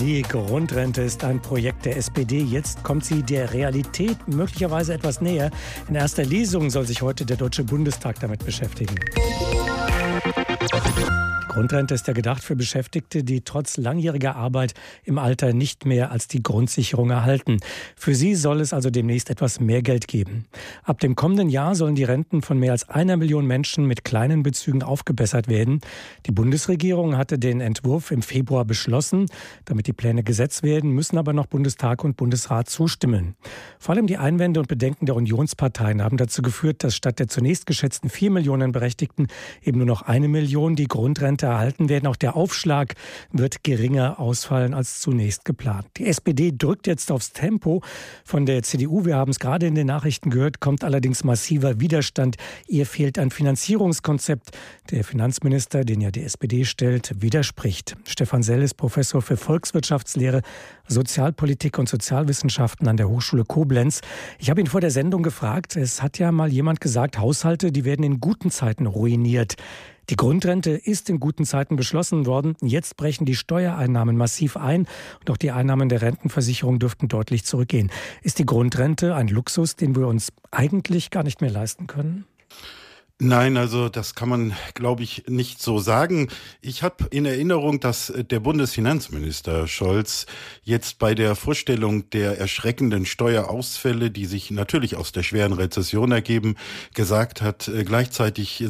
Die Grundrente ist ein Projekt der SPD. Jetzt kommt sie der Realität möglicherweise etwas näher. In erster Lesung soll sich heute der Deutsche Bundestag damit beschäftigen. Grundrente ist ja gedacht für Beschäftigte, die trotz langjähriger Arbeit im Alter nicht mehr als die Grundsicherung erhalten. Für sie soll es also demnächst etwas mehr Geld geben. Ab dem kommenden Jahr sollen die Renten von mehr als einer Million Menschen mit kleinen Bezügen aufgebessert werden. Die Bundesregierung hatte den Entwurf im Februar beschlossen. Damit die Pläne Gesetz werden, müssen aber noch Bundestag und Bundesrat zustimmen. Vor allem die Einwände und Bedenken der Unionsparteien haben dazu geführt, dass statt der zunächst geschätzten vier Millionen Berechtigten eben nur noch eine Million die Grundrente erhalten werden. Auch der Aufschlag wird geringer ausfallen als zunächst geplant. Die SPD drückt jetzt aufs Tempo. Von der CDU, wir haben es gerade in den Nachrichten gehört, kommt allerdings massiver Widerstand. Ihr fehlt ein Finanzierungskonzept. Der Finanzminister, den ja die SPD stellt, widerspricht. Stefan Sell ist Professor für Volkswirtschaftslehre, Sozialpolitik und Sozialwissenschaften an der Hochschule Koblenz. Ich habe ihn vor der Sendung gefragt, es hat ja mal jemand gesagt, Haushalte, die werden in guten Zeiten ruiniert. Die Grundrente ist in guten Zeiten beschlossen worden. Jetzt brechen die Steuereinnahmen massiv ein und auch die Einnahmen der Rentenversicherung dürften deutlich zurückgehen. Ist die Grundrente ein Luxus, den wir uns eigentlich gar nicht mehr leisten können? Nein, also das kann man, glaube ich, nicht so sagen. Ich habe in Erinnerung, dass der Bundesfinanzminister Scholz jetzt bei der Vorstellung der erschreckenden Steuerausfälle, die sich natürlich aus der schweren Rezession ergeben, gesagt hat, äh, gleichzeitig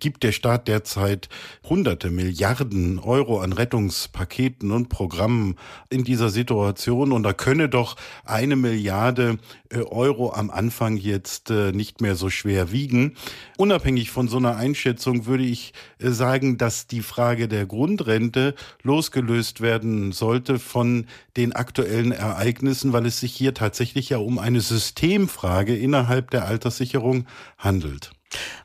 gibt der Staat derzeit hunderte Milliarden Euro an Rettungspaketen und Programmen in dieser Situation und da könne doch eine Milliarde äh, Euro am Anfang jetzt äh, nicht mehr so schwer wiegen. Unabhängig unabhängig von so einer Einschätzung würde ich äh, sagen, dass die Frage der Grundrente losgelöst werden sollte von den aktuellen Ereignissen, weil es sich hier tatsächlich ja um eine Systemfrage innerhalb der Alterssicherung handelt.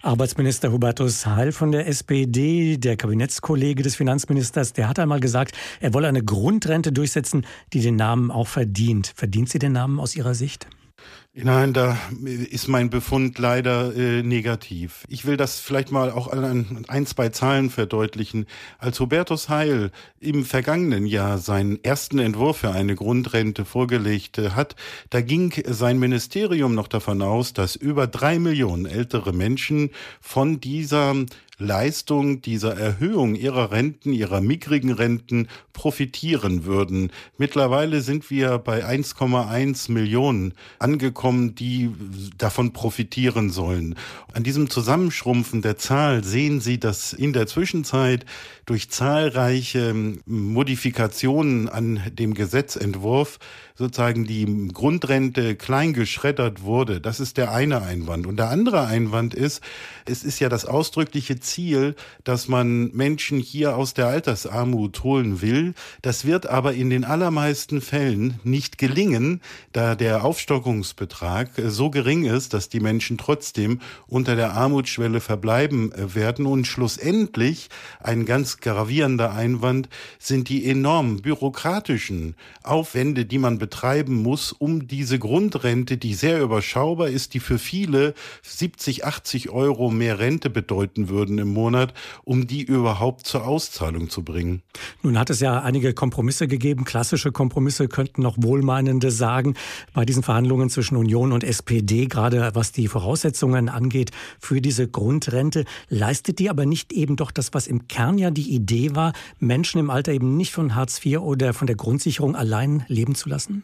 Arbeitsminister Hubertus Heil von der SPD, der Kabinettskollege des Finanzministers, der hat einmal gesagt, er wolle eine Grundrente durchsetzen, die den Namen auch verdient. Verdient sie den Namen aus Ihrer Sicht? Nein, da ist mein Befund leider äh, negativ. Ich will das vielleicht mal auch an ein, zwei Zahlen verdeutlichen. Als Hubertus Heil im vergangenen Jahr seinen ersten Entwurf für eine Grundrente vorgelegt äh, hat, da ging sein Ministerium noch davon aus, dass über drei Millionen ältere Menschen von dieser Leistung dieser Erhöhung ihrer Renten, ihrer mickrigen Renten profitieren würden. Mittlerweile sind wir bei 1,1 Millionen angekommen, die davon profitieren sollen. An diesem Zusammenschrumpfen der Zahl sehen Sie, dass in der Zwischenzeit durch zahlreiche Modifikationen an dem Gesetzentwurf sozusagen die Grundrente klein geschreddert wurde. Das ist der eine Einwand. Und der andere Einwand ist, es ist ja das ausdrückliche Ziel, dass man Menschen hier aus der Altersarmut holen will. Das wird aber in den allermeisten Fällen nicht gelingen, da der Aufstockungsbetrag so gering ist, dass die Menschen trotzdem unter der Armutsschwelle verbleiben werden. Und schlussendlich ein ganz gravierender Einwand sind die enormen bürokratischen Aufwände, die man betreiben muss, um diese Grundrente, die sehr überschaubar ist, die für viele 70, 80 Euro mehr Rente bedeuten würden im Monat, um die überhaupt zur Auszahlung zu bringen. Nun hat es ja einige Kompromisse gegeben, klassische Kompromisse könnten noch Wohlmeinende sagen, bei diesen Verhandlungen zwischen Union und SPD, gerade was die Voraussetzungen angeht für diese Grundrente. Leistet die aber nicht eben doch das, was im Kern ja die Idee war, Menschen im Alter eben nicht von Hartz IV oder von der Grundsicherung allein leben zu lassen?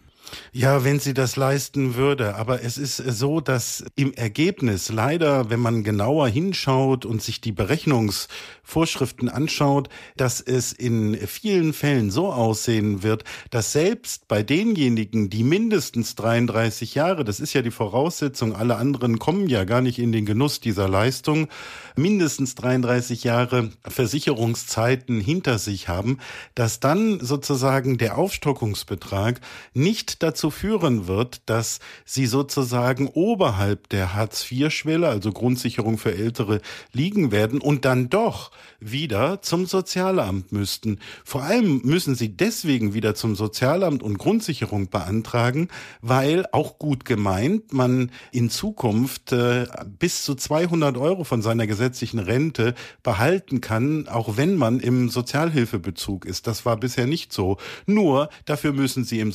Ja, wenn sie das leisten würde. Aber es ist so, dass im Ergebnis leider, wenn man genauer hinschaut und sich die Berechnungsvorschriften anschaut, dass es in vielen Fällen so aussehen wird, dass selbst bei denjenigen, die mindestens 33 Jahre, das ist ja die Voraussetzung, alle anderen kommen ja gar nicht in den Genuss dieser Leistung, mindestens 33 Jahre Versicherungszeiten hinter sich haben, dass dann sozusagen der Aufstockungsbetrag nicht dazu führen wird, dass sie sozusagen oberhalb der Hartz-IV-Schwelle, also Grundsicherung für Ältere, liegen werden und dann doch wieder zum Sozialamt müssten. Vor allem müssen sie deswegen wieder zum Sozialamt und Grundsicherung beantragen, weil auch gut gemeint man in Zukunft äh, bis zu 200 Euro von seiner gesetzlichen Rente behalten kann, auch wenn man im Sozialhilfebezug ist. Das war bisher nicht so. Nur dafür müssen sie im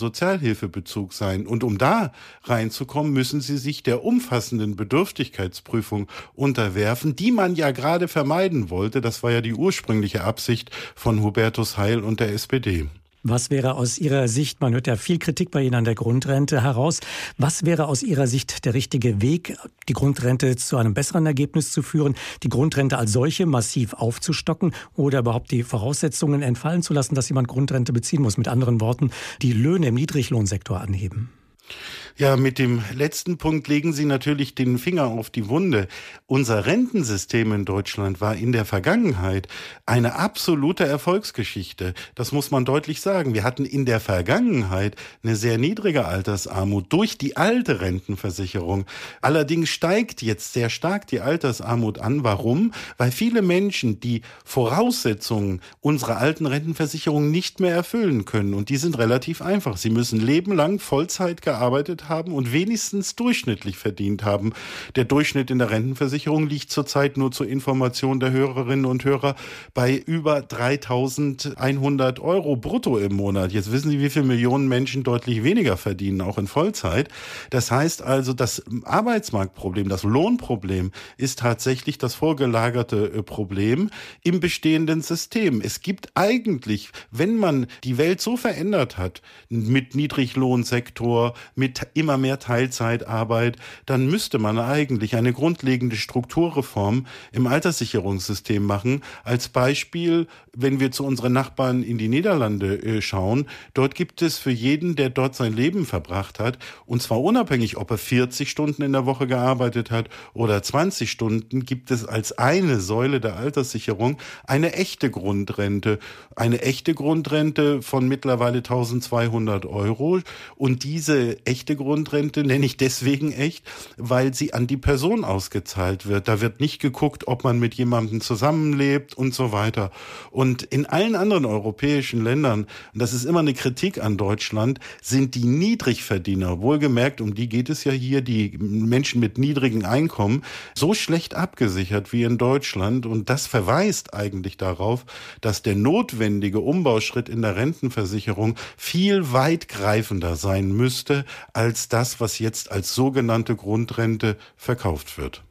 Sozialhilfebezug sein. Und um da reinzukommen, müssen sie sich der umfassenden Bedürftigkeitsprüfung unterwerfen, die man ja gerade vermeiden wollte. Das war ja die ursprüngliche Absicht von Hubertus Heil und der SPD. Was wäre aus Ihrer Sicht, man hört ja viel Kritik bei Ihnen an der Grundrente heraus, was wäre aus Ihrer Sicht der richtige Weg, die Grundrente zu einem besseren Ergebnis zu führen, die Grundrente als solche massiv aufzustocken oder überhaupt die Voraussetzungen entfallen zu lassen, dass jemand Grundrente beziehen muss? Mit anderen Worten, die Löhne im Niedriglohnsektor anheben. Ja, mit dem letzten Punkt legen Sie natürlich den Finger auf die Wunde. Unser Rentensystem in Deutschland war in der Vergangenheit eine absolute Erfolgsgeschichte. Das muss man deutlich sagen. Wir hatten in der Vergangenheit eine sehr niedrige Altersarmut durch die alte Rentenversicherung. Allerdings steigt jetzt sehr stark die Altersarmut an. Warum? Weil viele Menschen die Voraussetzungen unserer alten Rentenversicherung nicht mehr erfüllen können. Und die sind relativ einfach. Sie müssen lebenlang Vollzeit gearbeitet haben und wenigstens durchschnittlich verdient haben. Der Durchschnitt in der Rentenversicherung liegt zurzeit nur zur Information der Hörerinnen und Hörer bei über 3100 Euro brutto im Monat. Jetzt wissen Sie, wie viele Millionen Menschen deutlich weniger verdienen, auch in Vollzeit. Das heißt also, das Arbeitsmarktproblem, das Lohnproblem ist tatsächlich das vorgelagerte äh, Problem im bestehenden System. Es gibt eigentlich, wenn man die Welt so verändert hat, mit Niedriglohnsektor, mit immer mehr Teilzeitarbeit, dann müsste man eigentlich eine grundlegende Strukturreform im Alterssicherungssystem machen. Als Beispiel, wenn wir zu unseren Nachbarn in die Niederlande äh, schauen, dort gibt es für jeden, der dort sein Leben verbracht hat, und zwar unabhängig, ob er 40 Stunden in der Woche gearbeitet hat oder 20 Stunden, gibt es als eine Säule der Alterssicherung eine echte Grundrente. Eine echte Grundrente von mittlerweile 1200 Euro. Und diese echte Grundrente nenne ich deswegen echt, weil sie an die Person ausgezahlt wird. Da wird nicht geguckt, ob man mit jemandem zusammenlebt und so weiter. Und in allen anderen europäischen Ländern, und das ist immer eine Kritik an Deutschland, sind die Niedrigverdiener, wohlgemerkt, um die geht es ja hier, die Menschen mit niedrigen Einkommen, so schlecht abgesichert wie in Deutschland. Und das verweist eigentlich darauf, dass der notwendige Umbauschritt in der Rentenversicherung viel weitgreifender sein müsste als das, was jetzt als sogenannte Grundrente verkauft wird.